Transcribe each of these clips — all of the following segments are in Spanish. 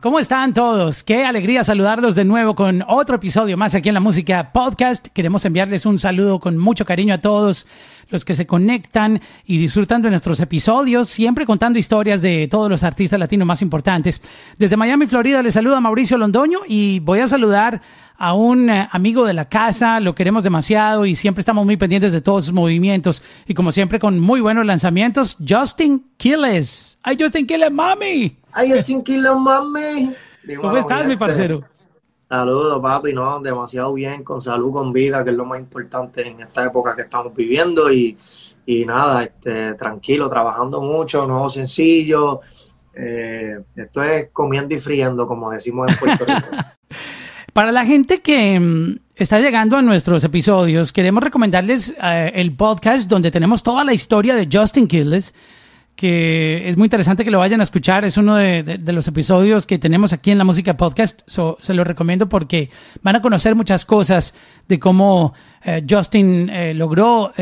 ¿cómo están todos? Qué alegría saludarlos de nuevo con otro episodio más aquí en la Música Podcast. Queremos enviarles un saludo con mucho cariño a todos los que se conectan y disfrutan de nuestros episodios, siempre contando historias de todos los artistas latinos más importantes. Desde Miami, Florida, les saluda Mauricio Londoño y voy a saludar a un eh, amigo de la casa, lo queremos demasiado y siempre estamos muy pendientes de todos sus movimientos y como siempre con muy buenos lanzamientos, Justin Quiles. ¡Ay, Justin Quiles, mami! ¡Ay, Justin Quiles, mami! ¿Cómo estás, mi parcero? Saludos, papi, no, demasiado bien, con salud, con vida, que es lo más importante en esta época que estamos viviendo y, y nada, este, tranquilo, trabajando mucho, nuevo sencillo, eh, esto es comiendo y friendo, como decimos en Puerto Rico. Para la gente que mm, está llegando a nuestros episodios, queremos recomendarles eh, el podcast donde tenemos toda la historia de Justin Quiles, que es muy interesante que lo vayan a escuchar. Es uno de, los episodios que tenemos aquí en la música podcast. se lo recomiendo porque van a conocer muchas cosas de cómo eh, Justin eh, logró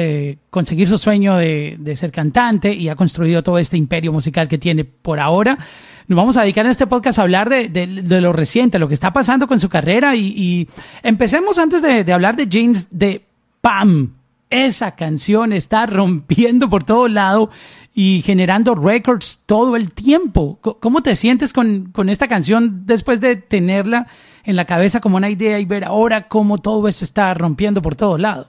conseguir su sueño de, ser cantante y ha construido todo este imperio musical que tiene por ahora nos vamos a dedicar en este podcast a hablar de, lo reciente, lo que está pasando con su carrera y, empecemos antes de, hablar de Jeans de Pam. Esa canción está rompiendo por todo lado y generando records todo el tiempo. ¿Cómo te sientes con, con esta canción después de tenerla en la cabeza como una idea y ver ahora cómo todo eso está rompiendo por todo lado?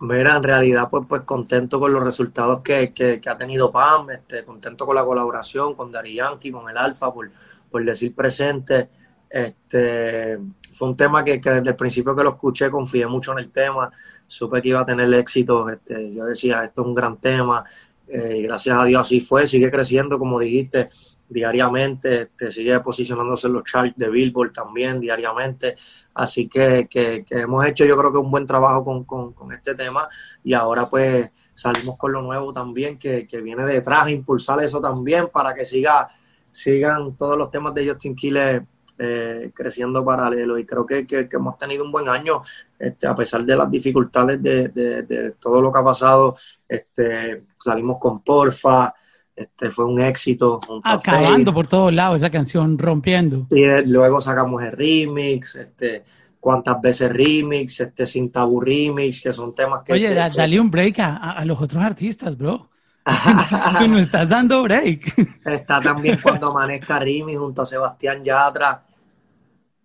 Mira, en realidad, pues, pues contento con los resultados que, que, ha tenido Pam, este, contento con la colaboración con Dari Yankee, con el Alfa, por, por decir presente. Este, fue un tema que, que, desde el principio que lo escuché confié mucho en el tema, supe que iba a tener éxito. Este, yo decía, esto es un gran tema, eh, y gracias a Dios así fue, sigue creciendo, como dijiste, diariamente, te sigue posicionándose en los charts de Billboard también diariamente, así que, que, hemos hecho yo creo que un buen trabajo con, con, con, este tema y ahora pues salimos con lo nuevo también que, que viene detrás, impulsar eso también para que siga, sigan todos los temas de Justin Quiles eh, creciendo paralelo y creo que, que, hemos tenido un buen año este, a pesar de las dificultades de, de, de todo lo que ha pasado este, salimos con Porfa este fue un éxito. Acabando por todos lados esa canción, rompiendo. Y luego sacamos el remix, este, cuántas veces remix, este sin tabú remix, que son temas que... Oye, dale un break a, los otros artistas, bro. Tú no estás dando break. Está también cuando amanezca remix junto a Sebastián Yatra.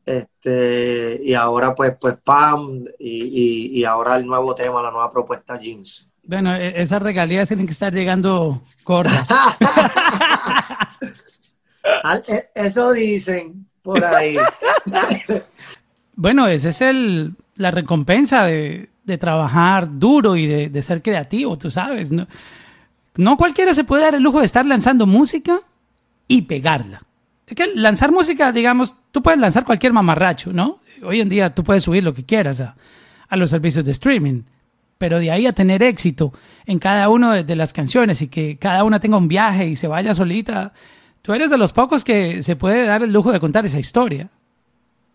Este, y ahora pues, pues Pam, y, y, y ahora el nuevo tema, la nueva propuesta Jeans. Bueno, e-, esas regalías tienen que estar llegando cortas. E-, eso dicen por ahí. bueno, esa es el, la recompensa de, trabajar duro y de, ser creativo, tú sabes. ¿no? no cualquiera se puede dar el lujo de estar lanzando música y pegarla. Es que lanzar música, digamos, tú puedes lanzar cualquier mamarracho, ¿no? Hoy en día tú puedes subir lo que quieras a, a los servicios de streaming pero de ahí a tener éxito en cada una de, las canciones y que cada una tenga un viaje y se vaya solita, tú eres de los pocos que se puede dar el lujo de contar esa historia.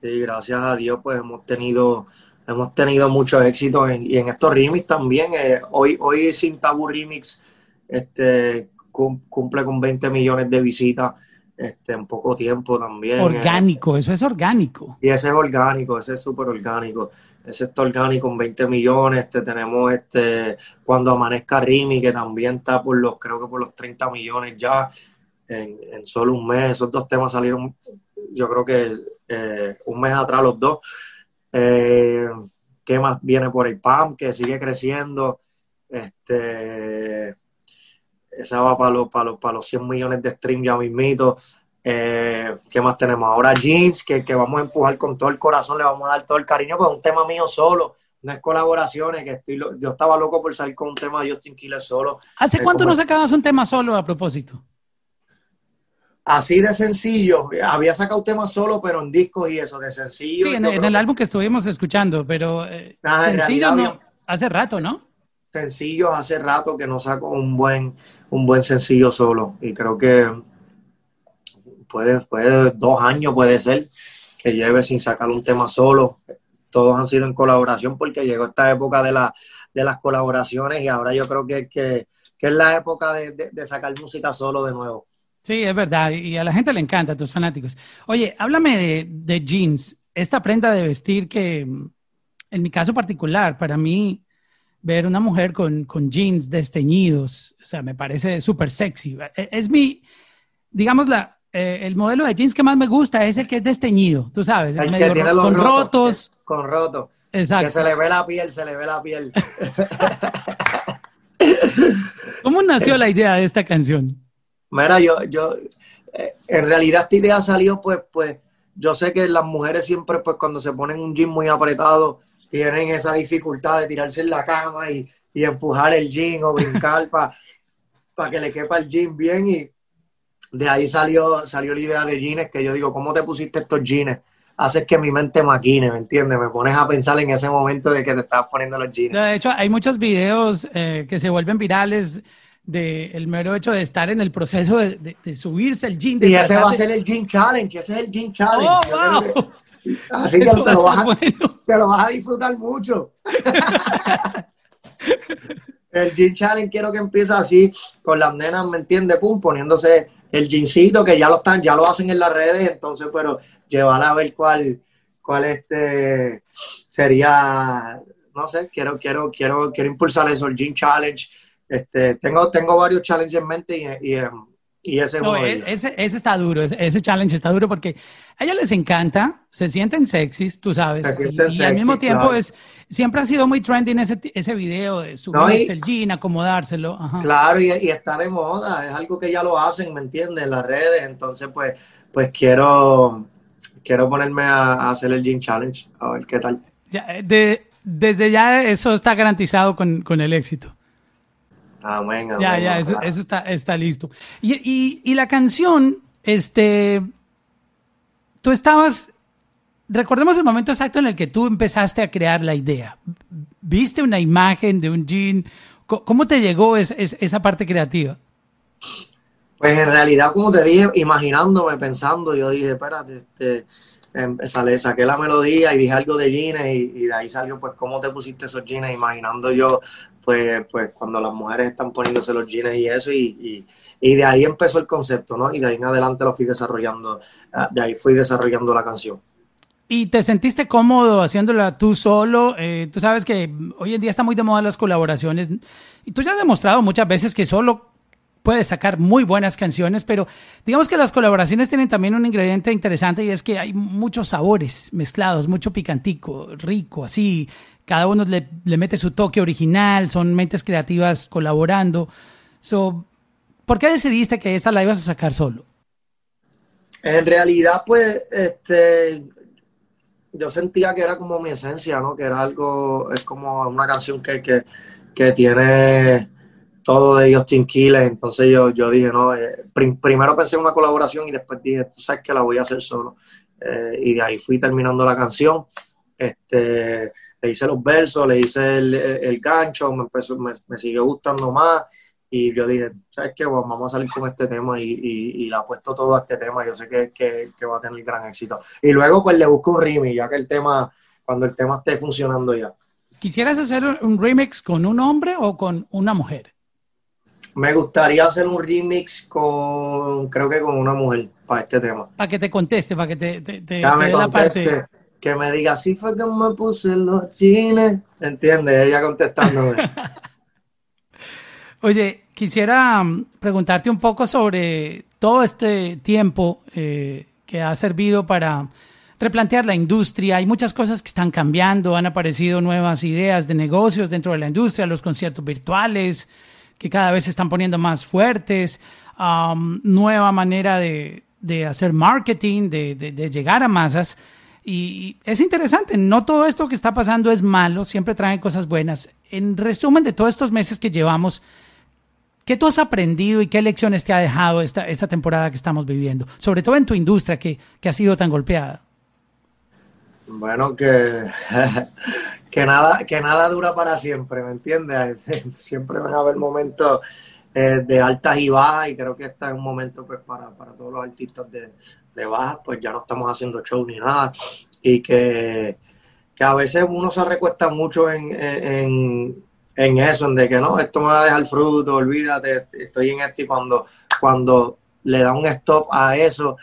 Sí, gracias a Dios pues hemos tenido hemos tenido mucho éxito en, y en estos remix también. Eh, hoy, hoy Sin Tabú Remix este, cumple con 20 millones de visitas este, en poco tiempo también. Eh. Orgánico, eso es orgánico. Y ese es orgánico, ese es súper orgánico ese está orgánico con 20 millones, este, tenemos este cuando amanezca Rimi, que también está por los, creo que por los 30 millones ya en, solo un mes. Esos dos temas salieron, yo creo que eh, un mes atrás los dos. Eh, ¿Qué más viene por el PAM? Que sigue creciendo. Este, esa va para los, para los, para los 100 millones de streams ya mismito. Eh, ¿Qué más tenemos? Ahora Jeans, que, que, vamos a empujar con todo el corazón, le vamos a dar todo el cariño, pues un tema mío solo, no es colaboraciones, que estoy, yo estaba loco por salir con un tema de Justin Quiles solo. ¿Hace eh, cuánto no sacabas un tema solo a propósito? Así de sencillo, había sacado un tema solo, pero en discos y eso, de sencillo. Sí, en, el álbum que estuvimos escuchando, pero eh, sencillo no, hace rato, ¿no? Sencillo hace rato que no saco un buen, un buen sencillo solo, y creo que puede, puede, dos años puede ser que lleve sin sacar un tema solo. Todos han sido en colaboración porque llegó esta época de, la, de las colaboraciones y ahora yo creo que, que, que es la época de, de, sacar música solo de nuevo. Sí, es verdad, y a la gente le encanta, a tus fanáticos. Oye, háblame de, jeans, esta prenda de vestir que, en mi caso particular, para mí, ver una mujer con, jeans desteñidos, o sea, me parece súper sexy. E, es mi, digamos, la, eh, el modelo de jeans que más me gusta es el que es desteñido, tú sabes, el que tiene los con rotos. Con rotos. Exacto. Que se le ve la piel, se le ve la piel. ¿Cómo nació la idea de esta canción? Mira, yo, yo, eh, en realidad esta idea salió, pues, pues, yo sé que las mujeres siempre, pues, cuando se ponen un jean muy apretado, tienen esa dificultad de tirarse en la cama y, empujar el jean o brincar para que le quepa el jean bien y de ahí salió, salió la idea de jeans que yo digo, ¿cómo te pusiste estos jeans? Haces que mi mente maquine, ¿me entiendes? Me pones a pensar en ese momento de que te estabas poniendo los jeans. De hecho, hay muchos videos eh, que se vuelven virales del el mero hecho de estar en el proceso de, subirse el jean. y ese va a ser el jean challenge, ese es el jean challenge. Oh, wow. Así que te lo, vas a, lo, vas a, disfrutar mucho. el jean challenge quiero que empiece así, con las nenas, ¿me entiendes? Pum, poniéndose el jeansito, que ya lo están, ya lo hacen en las redes, entonces, pero llevar a ver cuál, cuál este sería, no sé, quiero, quiero, quiero, quiero impulsar eso, el jean challenge este, tengo, tengo varios challenges en mente y, y, em, ese, no, e, ese, ese, está duro, ese, challenge está duro porque a ellas les encanta, se sienten sexys, tú sabes, y, al mismo tiempo es siempre ha sido muy trending ese, ese video de subirse el jean, acomodárselo. Claro, y, está de moda, es algo que ya lo hacen, ¿me entiendes? En las redes, entonces pues, pues quiero, quiero ponerme a, hacer el jean challenge, a ver qué tal. Eh, de, desde ya eso está garantizado con, con el éxito. Amén, Ya, ya, eso, está, está listo. Y, y, la canción, este, tú estabas, recordemos el momento exacto en el que tú empezaste a crear la idea. ¿Viste una imagen de un jean? ¿Cómo te llegó esa parte creativa? Pues en realidad, como te dije, imaginándome, pensando, yo dije, espérate, este, em, saqué la melodía y dije algo de jeans y, y, de ahí salió, pues, cómo te pusiste esos jeans, imaginando yo pues, pues cuando las mujeres están poniéndose los jeans y eso, y, de ahí empezó el concepto, ¿no? Y de ahí en adelante lo fui desarrollando, ah, de ahí fui desarrollando la canción. ¿Y te sentiste cómodo haciéndola tú solo? Eh, tú sabes que hoy en día está muy de moda las colaboraciones y tú ya has demostrado muchas veces que solo puedes sacar muy buenas canciones, pero digamos que las colaboraciones tienen también un ingrediente interesante y es que hay muchos sabores mezclados, mucho picantico, rico, así, cada uno le, mete su toque original, son mentes creativas colaborando. So, ¿Por qué decidiste que esta la ibas a sacar solo? En realidad, pues, este, yo sentía que era como mi esencia, ¿no? Que era algo, es como una canción que, que, tiene todo de Justin Quiles, entonces yo, yo dije, no, eh, primero pensé en una colaboración y después dije, tú sabes que la voy a hacer solo. Eh, y de ahí fui terminando la canción este, le hice los versos, le hice el, gancho, me, empezó, me, siguió gustando más y yo dije, ¿sabes qué? vamos a salir con este tema y, y, le apuesto todo a este tema, yo sé que, que, va a tener gran éxito. Y luego pues le busco un remix, ya que el tema, cuando el tema esté funcionando ya. ¿Quisieras hacer un remix con un hombre o con una mujer? Me gustaría hacer un remix con, creo que con una mujer para este tema. Para que te conteste, para que te, te, te, la parte que me diga, así fue que me puse los chines. ¿Entiendes? Ella contestándome. Oye, quisiera mm, preguntarte un poco sobre todo este tiempo eh, que ha servido para replantear la industria. Hay muchas cosas que están cambiando, han aparecido nuevas ideas de negocios dentro de la industria, los conciertos virtuales que cada vez se están poniendo más fuertes, nueva manera de, hacer marketing, de llegar a masas. Y es interesante, no todo esto que está pasando es malo, siempre trae cosas buenas. En resumen de todos estos meses que llevamos, ¿qué tú has aprendido y qué lecciones te ha dejado esta, esta temporada que estamos viviendo? Sobre todo en tu industria que, ha sido tan golpeada. Bueno, que, que, nada, que nada dura para siempre, ¿me entiendes? Siempre van a haber momentos eh, de altas y bajas y creo que este es un momento pues para, para todos los artistas de, de bajas, pues ya no estamos haciendo show ni nada. Y que, a veces uno se recuesta mucho en, en, eso, en de que no, esto me va a dejar fruto, olvídate, estoy en esto y cuando, cuando le da un stop a eso,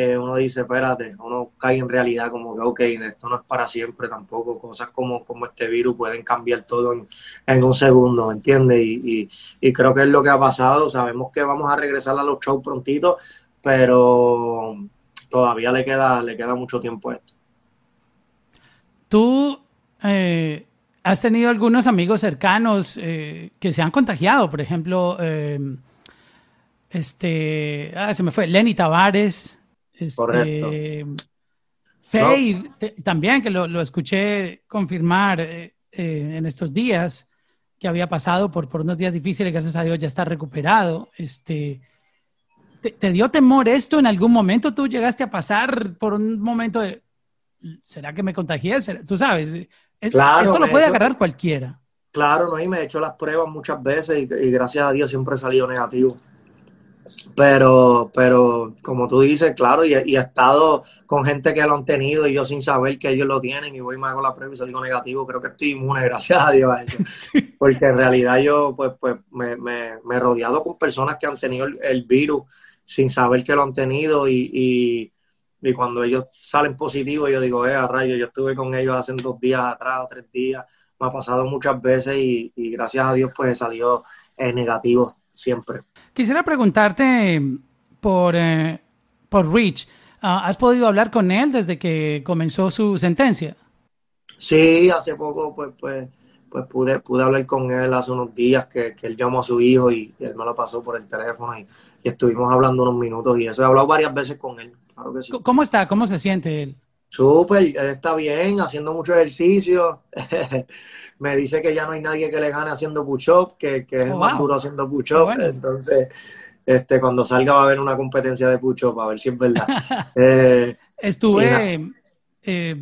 eh, uno dice, espérate, uno cae en realidad como que, ok, esto no es para siempre tampoco, cosas como, como este virus pueden cambiar todo en, un segundo, ¿me entiendes? Y, y, creo que es lo que ha pasado, sabemos que vamos a regresar a los shows prontito, pero todavía le queda, le queda mucho tiempo a esto. Tú eh, has tenido algunos amigos cercanos eh, que se han contagiado, por ejemplo, este, ah, se me fue, Lenny Tavares, este, Faye, también que lo, escuché confirmar eh, eh, en estos días que había pasado por, por unos días difíciles, gracias a Dios ya está recuperado. Este, ¿te, dio temor esto en algún momento? ¿Tú llegaste a pasar por un momento de, ¿será que me contagié? Tú sabes, esto lo puede agarrar cualquiera. Claro, no, y me he hecho las pruebas muchas veces y gracias a Dios siempre he salido negativo. Pero, pero como tú dices, claro, y, he estado con gente que lo han tenido y yo sin saber que ellos lo tienen y voy y me hago la prueba y salgo negativo, creo que estoy inmune, gracias a Dios a eso. Porque en realidad yo pues, pues me, me, he rodeado con personas que han tenido el, virus sin saber que lo han tenido y, y, cuando ellos salen positivos yo digo, eh, a rayo, yo estuve con ellos hace dos días atrás o tres días, me ha pasado muchas veces y, gracias a Dios pues he salido eh, negativo siempre. Quisiera preguntarte por, eh, por Rich. Ah, ¿Has podido hablar con él desde que comenzó su sentencia? Sí, hace poco pues, pues, pues pude, pude hablar con él hace unos días que, él llamó a su hijo y, él me lo pasó por el teléfono y, estuvimos hablando unos minutos y eso. He hablado varias veces con él, claro que sí. ¿Cómo está? ¿Cómo se siente él? Súper, él está bien, haciendo mucho ejercicio. me dice que ya no hay nadie que le gane haciendo push-up, que, que, es oh, más duro haciendo push-up. Entonces, este, cuando salga va a haber una competencia de push-up, a ver si es verdad. Eh, Estuve eh,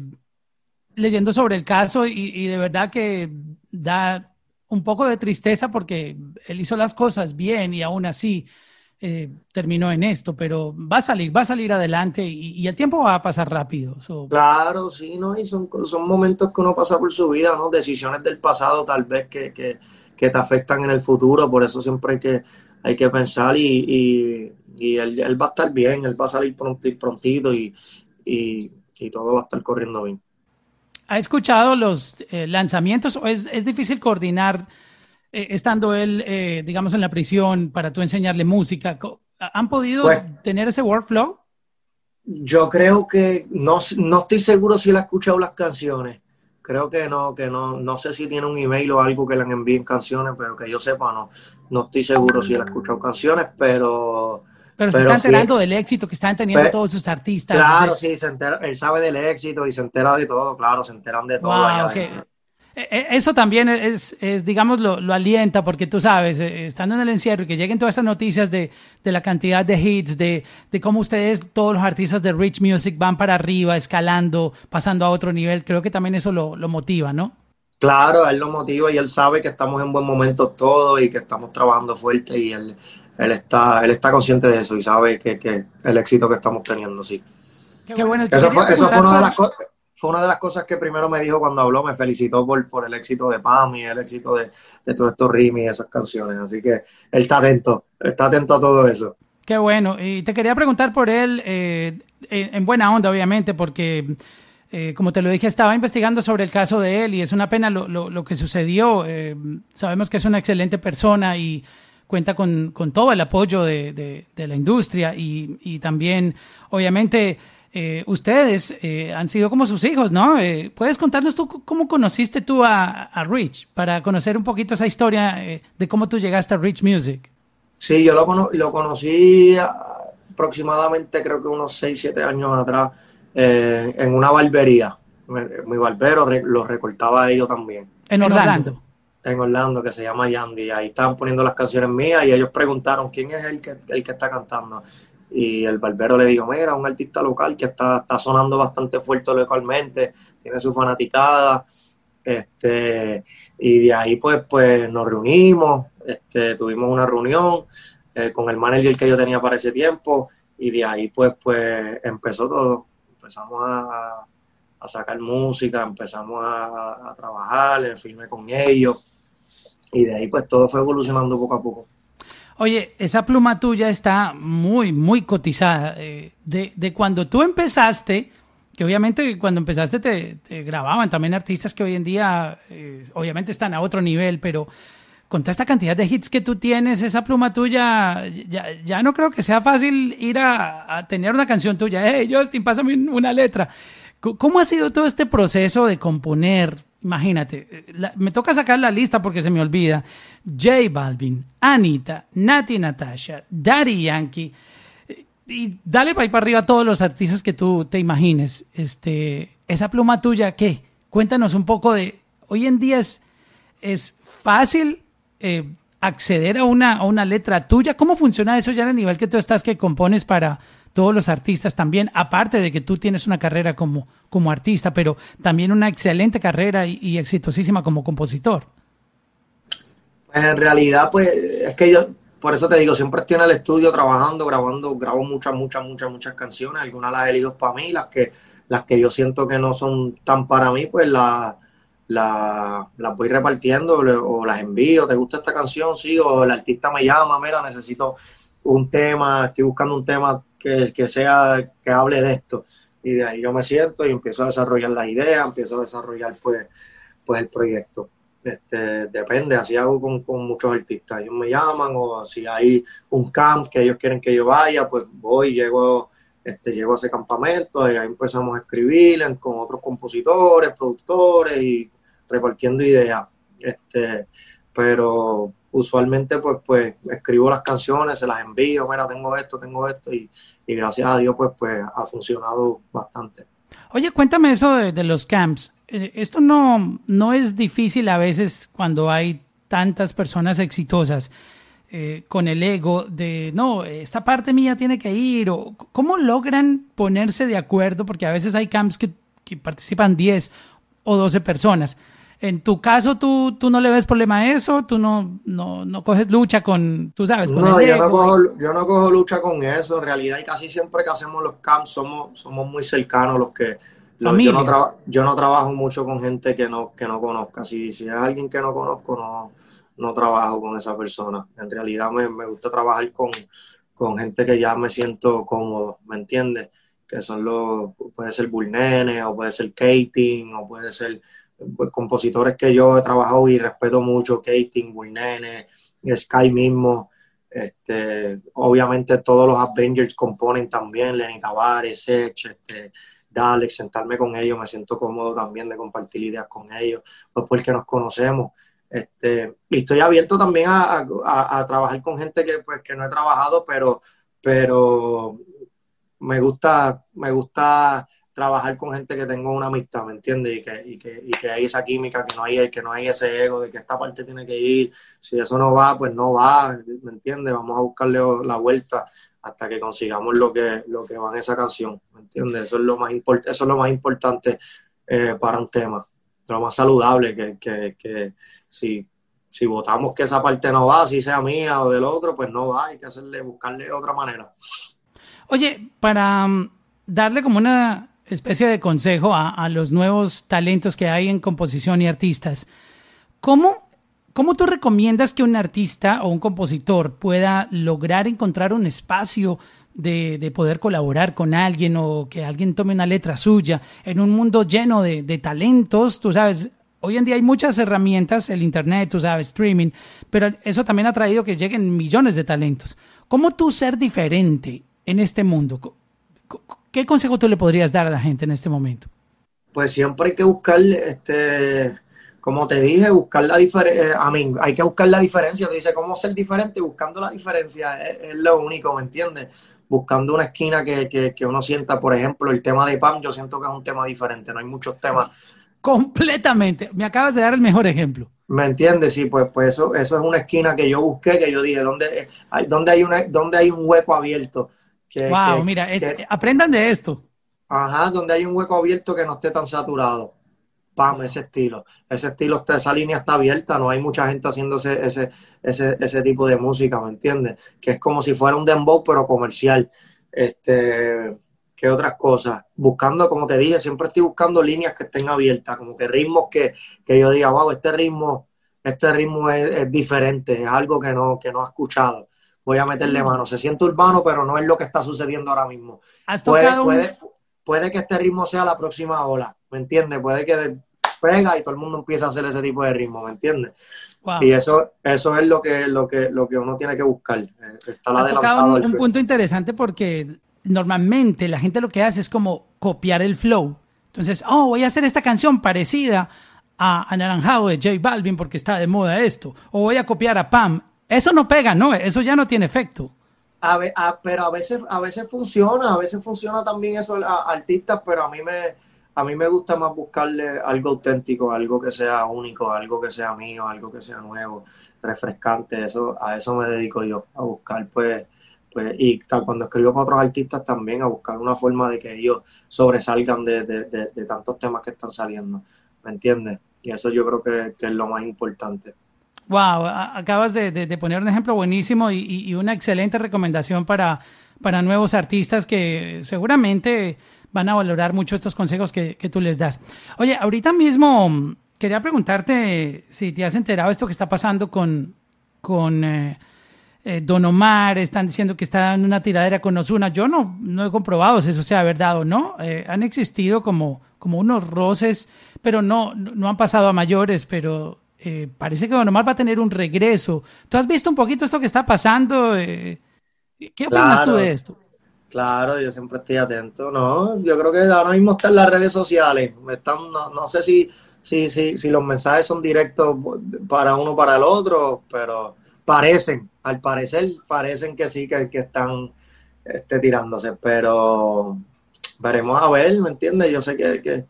leyendo sobre el caso y, de verdad que da un poco de tristeza porque él hizo las cosas bien y aún así eh, terminó en esto, pero va a salir, va a salir adelante y, el tiempo va a pasar rápido. Claro, sí, ¿no? Y son, son momentos que uno pasa por su vida, ¿no? Decisiones del pasado tal vez que, que, que te afectan en el futuro, por eso siempre hay que, hay que pensar y, y, él, va a estar bien, él va a salir prontito y, y, todo va a estar corriendo bien. ¿Ha escuchado los eh, lanzamientos o es, es difícil coordinar? Eh, estando él, eh, digamos, en la prisión para tú enseñarle música? ¿Han podido pues, tener ese workflow? Yo creo que no, no estoy seguro si él ha escuchado las canciones. Creo que no, que no, no sé si tiene un email o algo que le envíen canciones, pero que yo sepa, no, no estoy seguro si él ha escuchado canciones, pero... Pero, se está enterando del éxito que están teniendo todos sus artistas. Claro, sí, se entera, él sabe del éxito y se entera de todo, claro, se enteran de todo. E, eso también es, es digamos, lo, alienta porque tú sabes, eh, estando en el encierro y que lleguen todas esas noticias de, la cantidad de hits, de, cómo ustedes, todos los artistas de Rich Music van para arriba, escalando, pasando a otro nivel, creo que también eso lo, motiva, ¿no? Claro, él lo motiva y él sabe que estamos en buen momento todos y que estamos trabajando fuerte y él, él, está, él está consciente de eso y sabe que, que el éxito que estamos teniendo, sí. Qué bueno. Eso fue, eso fue una de las cosas fue una de las cosas que primero me dijo cuando habló, me felicitó por, por el éxito de Pam y el éxito de, de todos estos rims y esas canciones. Así que él está atento, está atento a todo eso. Qué bueno. Y te quería preguntar por él, eh, en buena onda, obviamente, porque, eh, como te lo dije, estaba investigando sobre el caso de él y es una pena lo, lo, que sucedió. Eh, sabemos que es una excelente persona y cuenta con, con todo el apoyo de, de, de la industria y, y también, obviamente, eh, ustedes eh, han sido como sus hijos, ¿no? Eh, ¿Puedes contarnos tú cómo conociste tú a, Rich para conocer un poquito esa historia de cómo tú llegaste a Rich Music? Sí, yo lo, lo conocí aproximadamente creo que unos 6, 7 años atrás en una barbería. Mi barbero lo recortaba ellos también. ¿En Orlando? En Orlando, que se llama Yandy. Ahí estaban poniendo las canciones mías y ellos preguntaron quién es el que, el que está cantando y el barbero le dijo, mira, un artista local que está, está sonando bastante fuerte localmente, tiene su fanaticada, este, y de ahí pues, pues nos reunimos, este, tuvimos una reunión eh, con el manager que yo tenía para ese tiempo, y de ahí pues, pues empezó todo, empezamos a, sacar música, empezamos a, a trabajar, firme con ellos, y de ahí pues todo fue evolucionando poco a poco. Oye, esa pluma tuya está muy, muy cotizada. Eh, de, cuando tú empezaste, que obviamente cuando empezaste te, grababan también artistas que hoy en día eh, obviamente están a otro nivel, pero con toda esta cantidad de hits que tú tienes, esa pluma tuya, ya, ya no creo que sea fácil ir a, a tener una canción tuya. Hey, Justin, pásame una letra. ¿Cómo ha sido todo este proceso de componer? Imagínate, me toca sacar la lista porque se me olvida. J Balvin, Anita, Nati Natasha, Daddy Yankee. Y dale para para arriba a todos los artistas que tú te imagines. Este, esa pluma tuya, ¿qué? Cuéntanos un poco de. Hoy en día es, es fácil eh, acceder a una, a una letra tuya. ¿Cómo funciona eso ya en el nivel que tú estás que compones para todos los artistas también, aparte de que tú tienes una carrera como, como artista, pero también una excelente carrera y, exitosísima como compositor. Pues en realidad, pues es que yo, por eso te digo, siempre estoy en el estudio trabajando, grabando, grabo muchas, muchas, muchas, muchas canciones, algunas las elijo para mí, las que, las que yo siento que no son tan para mí, pues las la, voy repartiendo o las envío, ¿te gusta esta canción? Sí, o el artista me llama, mira, necesito un tema, estoy buscando un tema que, sea, que hable de esto. Y de ahí yo me siento y empiezo a desarrollar las ideas, empiezo a desarrollar pues, pues el proyecto. Este, depende, así hago con, con, muchos artistas. Ellos me llaman o si hay un camp que ellos quieren que yo vaya, pues voy, llego, este, llego a ese campamento y ahí empezamos a escribir con otros compositores, productores y repartiendo ideas. Este, pero usualmente pues, pues escribo las canciones, se las envío, mira, tengo esto, tengo esto, y, gracias a Dios pues, pues ha funcionado bastante. Oye, cuéntame eso de, los camps. Eh, esto no, no es difícil a veces cuando hay tantas personas exitosas eh, con el ego de, no, esta parte mía tiene que ir, o cómo logran ponerse de acuerdo, porque a veces hay camps que, que participan 10 o 12 personas. En tu caso, ¿tú, tú no le ves problema a eso, tú no, no, no coges lucha con, tú sabes, con No, yo no, cojo, yo no cojo lucha con eso, en realidad, y casi siempre que hacemos los camps somos, somos muy cercanos los que... yo, no yo no trabajo mucho con gente que no, que no conozca, si, si es alguien que no conozco, no, no trabajo con esa persona. En realidad me, me gusta trabajar con, con gente que ya me siento cómodo, ¿me entiendes? Que son los, puede ser Bullnene, o puede ser Kating, o puede ser compositores que yo he trabajado y respeto mucho, Kating, Nene, Sky mismo, este, obviamente todos los Avengers componen también, Lenny Tavares, Sech, este, Dalek, sentarme con ellos, me siento cómodo también de compartir ideas con ellos, pues porque nos conocemos. Este, y estoy abierto también a, a, trabajar con gente que, pues, que no he trabajado, pero, pero me gusta, me gusta trabajar con gente que tengo una amistad, ¿me entiendes? Y que, y, que, y que hay esa química, que no hay, que no hay ese ego de que esta parte tiene que ir. Si eso no va, pues no va, ¿me entiendes? Vamos a buscarle la vuelta hasta que consigamos lo que, lo que va en esa canción, ¿me entiendes? Eso es lo más, import eso es lo más importante eh, para un tema. Lo más saludable, que, que, que si, si votamos que esa parte no va, si sea mía o del otro, pues no va, hay que hacerle, buscarle otra manera. Oye, para mm, darle como una especie de consejo a, los nuevos talentos que hay en composición y artistas. ¿Cómo, ¿Cómo tú recomiendas que un artista o un compositor pueda lograr encontrar un espacio de, de, poder colaborar con alguien o que alguien tome una letra suya en un mundo lleno de, de, talentos? Tú sabes, hoy en día hay muchas herramientas, el Internet, tú sabes, streaming, pero eso también ha traído que lleguen millones de talentos. ¿Cómo tú ser diferente en este mundo? ¿Qué consejo tú le podrías dar a la gente en este momento? Pues siempre hay que buscar, este, como te dije, buscar la diferencia. Eh, a mí, hay que buscar la diferencia. Tú dices, ¿cómo ser diferente? Buscando la diferencia es, lo único, ¿me entiendes? Buscando una esquina que, uno sienta, por ejemplo, el tema de PAM, yo siento que es un tema diferente, no hay muchos temas. Completamente. Me acabas de dar el mejor ejemplo. ¿Me entiendes? Sí, pues, pues eso, eso es una esquina que yo busqué, que yo dije, ¿dónde hay, dónde hay, una, dónde hay un hueco abierto? Wow, mira, aprendan de esto. Ajá, donde hay un hueco abierto que no esté tan saturado. Pam, ese estilo. Ese estilo, esa línea está abierta, no hay mucha gente haciendo ese, ese, ese, tipo de música, ¿me entiendes? Que es como si fuera un dembow, pero comercial. Este, ¿qué otras cosas? Buscando, como te dije, siempre estoy buscando líneas que estén abiertas, como que ritmos que, yo diga, wow, este ritmo, este ritmo es, es, diferente, es algo que no, que no he escuchado voy a meterle mano. Se siente urbano, pero no es lo que está sucediendo ahora mismo. ¿Has Puede, un- puede, que este ritmo sea la próxima ola, ¿me entiendes? Puede que pega y todo el mundo empieza a hacer ese tipo de ritmo, ¿me entiendes? Wow. Y eso, eso es lo que, lo que, lo que uno tiene que buscar. eh, Estar Has adelantado. un, un punto interesante porque normalmente la gente lo que hace es como copiar el flow. Entonces, oh, voy a hacer esta canción parecida a Anaranjado de J Balvin porque está de moda esto. O voy a copiar a Pam. Eso no pega, ¿no? Eso ya no tiene efecto. A ve- a- pero a veces, a veces funciona, a veces funciona también eso a, artistas, pero a mí me, a mí me gusta más buscarle algo auténtico, algo que sea único, algo que sea mío, algo que sea nuevo, refrescante. Eso, a eso me dedico yo, a buscar pues, pues, y cuando escribo para otros artistas también, a buscar una forma de que ellos sobresalgan de, de- de- de tantos temas que están saliendo, ¿me entiendes? Y eso yo creo que, que es lo más importante. Wow, acabas de, poner un ejemplo buenísimo y, una excelente recomendación para, nuevos artistas que seguramente van a valorar mucho estos consejos que, que tú les das. Oye, ahorita mismo quería preguntarte si te has enterado de esto que está pasando con, eh, eh, Don Omar, están diciendo que está en una tiradera con Ozuna. Yo no, no he comprobado si eso sea verdad o no. Eh, han existido como, como unos roces, pero no, no han pasado a mayores, pero eh, parece que Don Omar va a tener un regreso. ¿Tú has visto un poquito esto que está pasando? Eh, ¿Qué opinas Claro. tú de esto? Claro, yo siempre estoy atento, ¿no? Yo creo que ahora mismo está en las redes sociales. Están, no, no sé si, si, si, si los mensajes son directos para uno para el otro, pero parecen, al parecer, parecen que sí, que, que están este, tirándose, pero veremos a ver, ¿me entiendes? Yo sé que, que,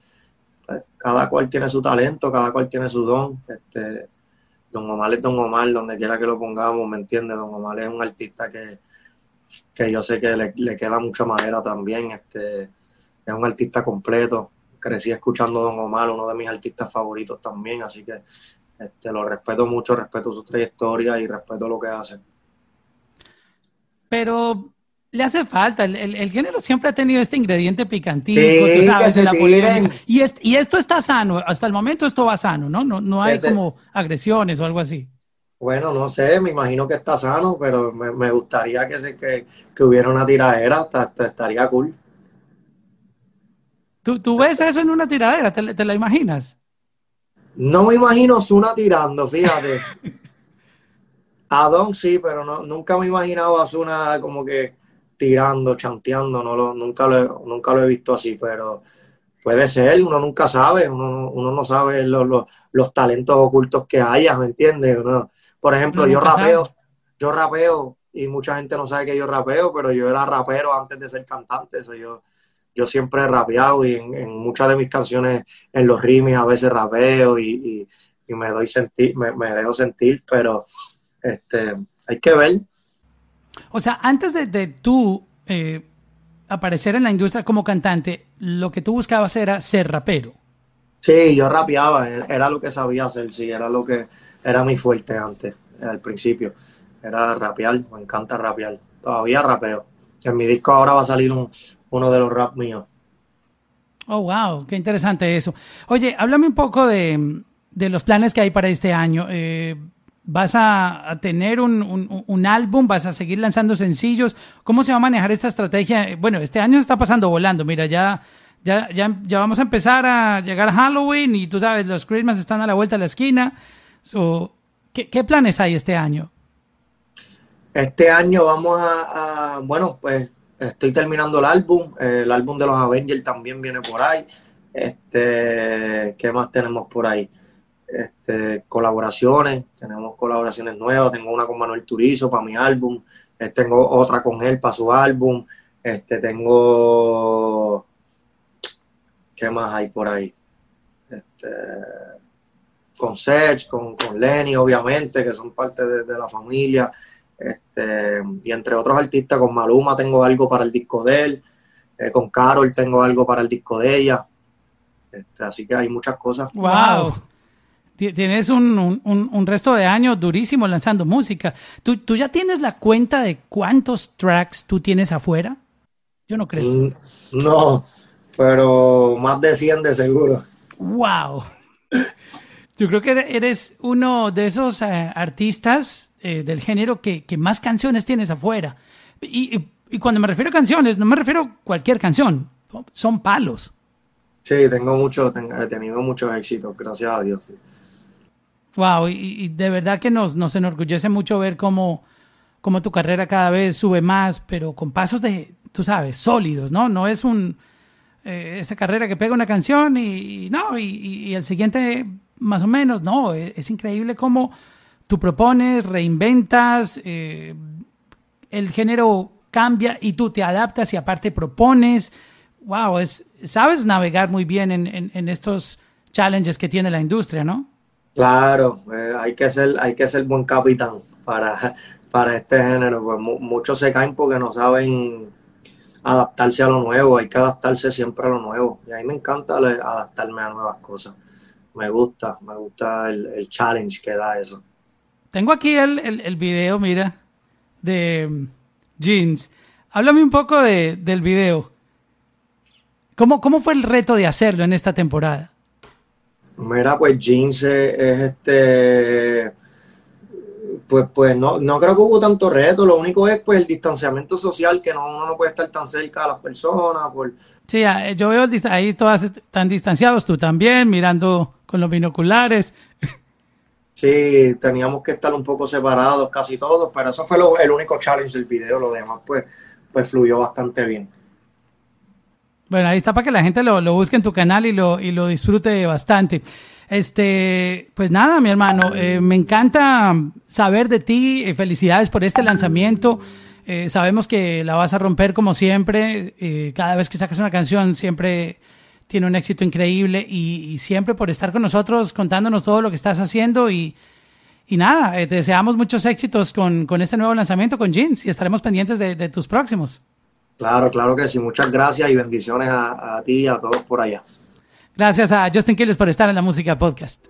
cada cual tiene su talento, cada cual tiene su don. Este, Don Omar es Don Omar, donde quiera que lo pongamos, ¿me entiendes? Don Omar es un artista que, que yo sé que le, le queda mucha manera también. Este, es un artista completo. Crecí escuchando a Don Omar, uno de mis artistas favoritos también, así que este, lo respeto mucho, respeto su trayectoria y respeto lo que hace. Pero le hace falta. El, el- el género siempre ha tenido este ingrediente picantito, Sí, tú sabes, la polémica. Y, y esto está sano. Hasta el momento esto va sano, ¿no? No, no hay como agresiones o algo así. Bueno, no sé, me imagino que está sano, pero me, me gustaría que, se, que, que hubiera una tiradera, estaría cool. ¿Tú, tú ves eso en una tiradera? ¿Te, te la imaginas? No me imagino Zuna tirando, fíjate. A Don sí, pero no, nunca me he imaginado a Zuna como que tirando, chanteando, no lo, nunca, lo, he- nunca lo he visto así, pero puede ser, uno nunca sabe, uno, uno no sabe los, los, los talentos ocultos que haya, ¿me entiendes? Uno- por ejemplo, Uno yo rapeo, sabe. yo rapeo, y mucha gente no sabe que yo rapeo, pero yo era rapero antes de ser cantante, eso yo, yo siempre he rapeado y en, en muchas de mis canciones, en los remix a veces rapeo y, y- y me doy sentir, me, me dejo sentir, pero este, hay que ver. O sea, antes de, de tú eh, aparecer en la industria como cantante, lo que tú buscabas era ser rapero. Sí, yo rapeaba, e- era lo que sabía hacer, sí, era lo que era mi fuerte antes, al principio. Era rapear, me encanta rapear. Todavía rapeo. En mi disco ahora va a salir un- uno de los rap míos. Oh, wow, qué interesante eso. Oye, háblame un poco de, de los planes que hay para este año. Eh, ¿Vas a, tener un, álbum? ¿Vas a seguir lanzando sencillos? ¿Cómo se va a manejar esta estrategia? Bueno, este año se está pasando volando. Mira, ya, ya, ya, ya vamos a empezar a llegar a Halloween y tú sabes, los Christmas están a la vuelta de la esquina. So, ¿qué, planes hay este año? Este año vamos a, bueno, pues estoy terminando el álbum, el álbum de los Avengers también viene por ahí. Este, ¿qué más tenemos por ahí? Este, colaboraciones, tenemos colaboraciones nuevas, tengo una con Manuel Turizo para mi álbum, eh, tengo otra con él para su álbum, este, tengo, ¿qué más hay por ahí? Este, con Sech, con, con Lenny, obviamente, que son parte de, la familia. Este, y entre otros artistas, con Maluma tengo algo para el disco de él, eh, con Carol tengo algo para el disco de ella. Este, así que hay muchas cosas. Wow. Ti- Tienes un, un- un- un resto de años durísimo lanzando música. ¿Tú, ¿Tú ya tienes la cuenta de cuántos tracks tú tienes afuera? Yo no creo. Mm, No, pero más de 100 de seguro. Wow. Yo creo que eres uno de esos eh, artistas eh, del género que, que, más canciones tienes afuera. Y, y, cuando me refiero a canciones, no me refiero a cualquier canción, son palos. Sí, tengo mucho, he tenido muchos éxitos, gracias a Dios. Wow, y, de verdad que nos, nos enorgullece mucho ver cómo, cómo tu carrera cada vez sube más, pero con pasos de, tú sabes, sólidos, ¿no? No es un eh, esa carrera que pega una canción y, no, y, el siguiente más o menos, no, e, es, increíble cómo tú propones, reinventas, eh, el género cambia y tú te adaptas y aparte propones. Wow, es, sabes navegar muy bien en, en, estos challenges que tiene la industria, ¿no? Claro, eh, hay que ser, hay que ser buen capitán para, para este género, pues muchos se caen porque no saben adaptarse a lo nuevo, hay que adaptarse siempre a lo nuevo. Y a mí me encanta adaptarme a nuevas cosas. Me gusta, me gusta el, challenge que da eso. Tengo aquí el, el, video, mira, de mm, Jeans. Háblame un poco de, del video. ¿Cómo, ¿Cómo fue el reto de hacerlo en esta temporada? Mira, pues Jeans es este pues, pues no, no creo que hubo tanto reto, lo único es pues el distanciamiento social, que no, uno no puede estar tan cerca a las personas. Por... Sí, ah, yo veo ahí todas están distanciados, tú también, mirando con los binoculares. Sí, teníamos que estar un poco separados casi todos, pero eso fue el único challenge del video, lo demás pues, pues fluyó bastante bien. Bueno, ahí está para que la gente lo, busque en tu canal y lo, y lo disfrute bastante. Este, pues nada, mi hermano, eh, me encanta saber de ti. Eh, felicidades por este lanzamiento. Eh, sabemos que la vas a romper como siempre. cada vez que sacas una canción siempre tiene un éxito increíble y, siempre por estar con nosotros contándonos todo lo que estás haciendo y, y nada, te deseamos muchos éxitos con, con, este nuevo lanzamiento con Jeans y estaremos pendientes de, de, tus próximos. Claro, claro que sí. Muchas gracias y bendiciones a, ti y a todos por allá. Gracias a Justin Quiles por estar en la Música Podcast.